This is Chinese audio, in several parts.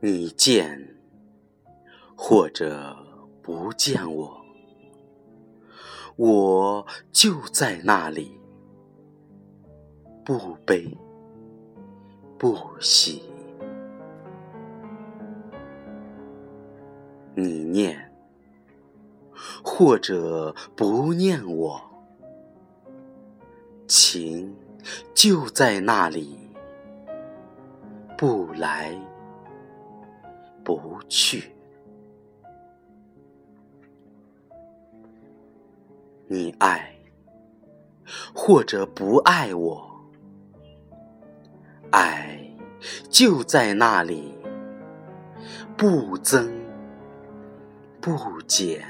你见或者不见我，我就在那里，不悲不喜。你念或者不念我，情就在那里，不来。不去，你爱或者不爱我，爱就在那里，不增不减。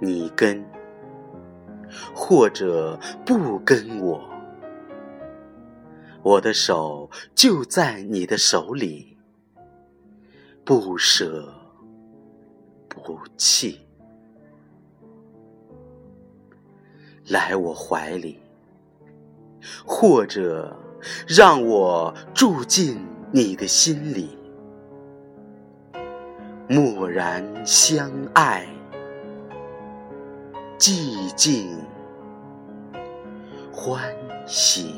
你跟或者不跟我。我的手就在你的手里，不舍不弃，来我怀里，或者让我住进你的心里，默然相爱，寂静欢喜。